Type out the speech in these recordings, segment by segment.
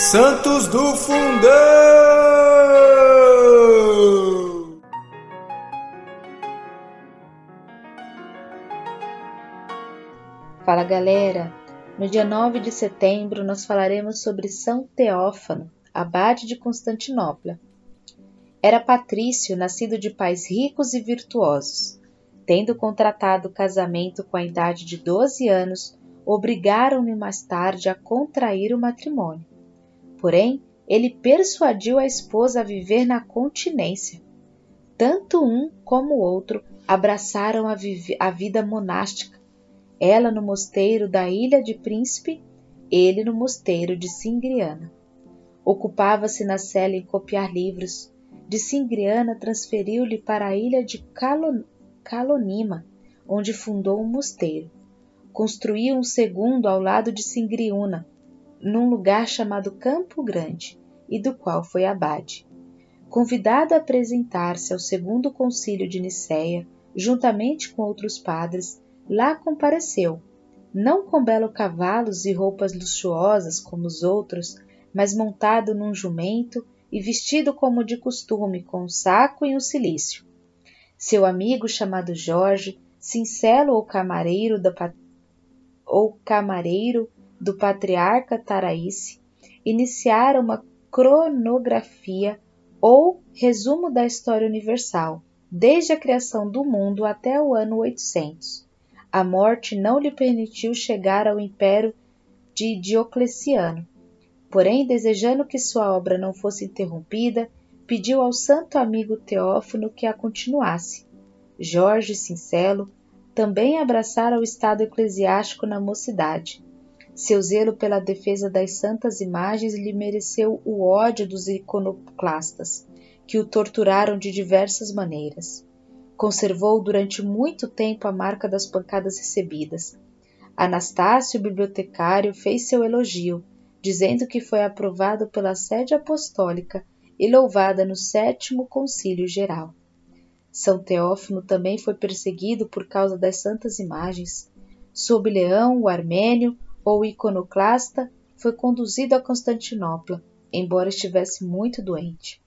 Santos do Fundão! Fala galera! No dia 9 de setembro nós falaremos sobre São Teófano, abade de Constantinopla. Era patrício, nascido de pais ricos e virtuosos. Tendo contratado casamento com a idade de 12 anos, obrigaram-no mais tarde a contrair o matrimônio. Porém, ele persuadiu a esposa a viver na continência. Tanto um como o outro abraçaram a, a vida monástica, ela no mosteiro da Ilha de Príncipe, ele no mosteiro de Singriana. Ocupava-se na cela em copiar livros. De Singriana transferiu-lhe para a ilha de Calonima, onde fundou um mosteiro. Construiu um segundo ao lado de Singriuna, num lugar chamado Campo Grande, e do qual foi abade. Convidado a apresentar-se ao segundo concílio de Nicéia, juntamente com outros padres, lá compareceu, não com belos cavalos e roupas luxuosas como os outros, mas montado num jumento e vestido como de costume, com um saco e um cilício. Seu amigo, chamado Jorge, sincero ou camareiro da, ou camareiro do patriarca Taraíce, iniciara uma cronografia ou resumo da história universal, desde a criação do mundo até o ano 800. A morte não lhe permitiu chegar ao império de Diocleciano. Porém, desejando que sua obra não fosse interrompida, pediu ao santo amigo Teófano que a continuasse. Jorge Cincelo também abraçara o estado eclesiástico na mocidade. Seu zelo pela defesa das santas imagens lhe mereceu o ódio dos iconoclastas, que o torturaram de diversas maneiras. Conservou durante muito tempo a marca das pancadas recebidas. Anastácio, bibliotecário, fez seu elogio, dizendo que foi aprovado pela sede apostólica e louvada no sétimo concílio geral. São Teófano também foi perseguido por causa das santas imagens. Sob Leão, o armênio, ou iconoclasta, foi conduzido a Constantinopla, embora estivesse muito doente.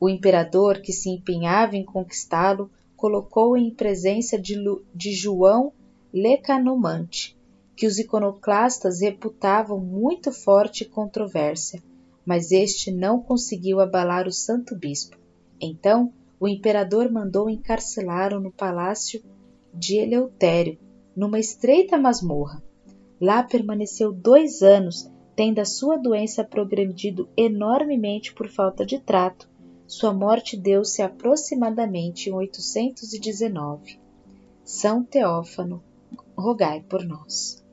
O imperador, que se empenhava em conquistá-lo, colocou-o em presença de, Lu, de João Lecanomante, que os iconoclastas reputavam muito forte e controvérsia, mas este não conseguiu abalar o santo bispo. Então, o imperador mandou encarcelá-lo no palácio de Eleutério, numa estreita masmorra. Lá permaneceu dois anos, tendo a sua doença progredido enormemente por falta de trato. Sua morte deu-se aproximadamente em 819. São Teófano, rogai por nós.